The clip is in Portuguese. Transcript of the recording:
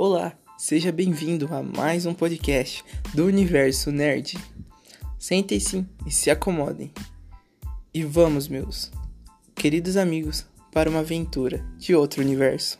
Olá, seja bem-vindo a mais um podcast do Universo Nerd. Sentem-se e se acomodem. E vamos, meus queridos amigos, para uma aventura de outro universo.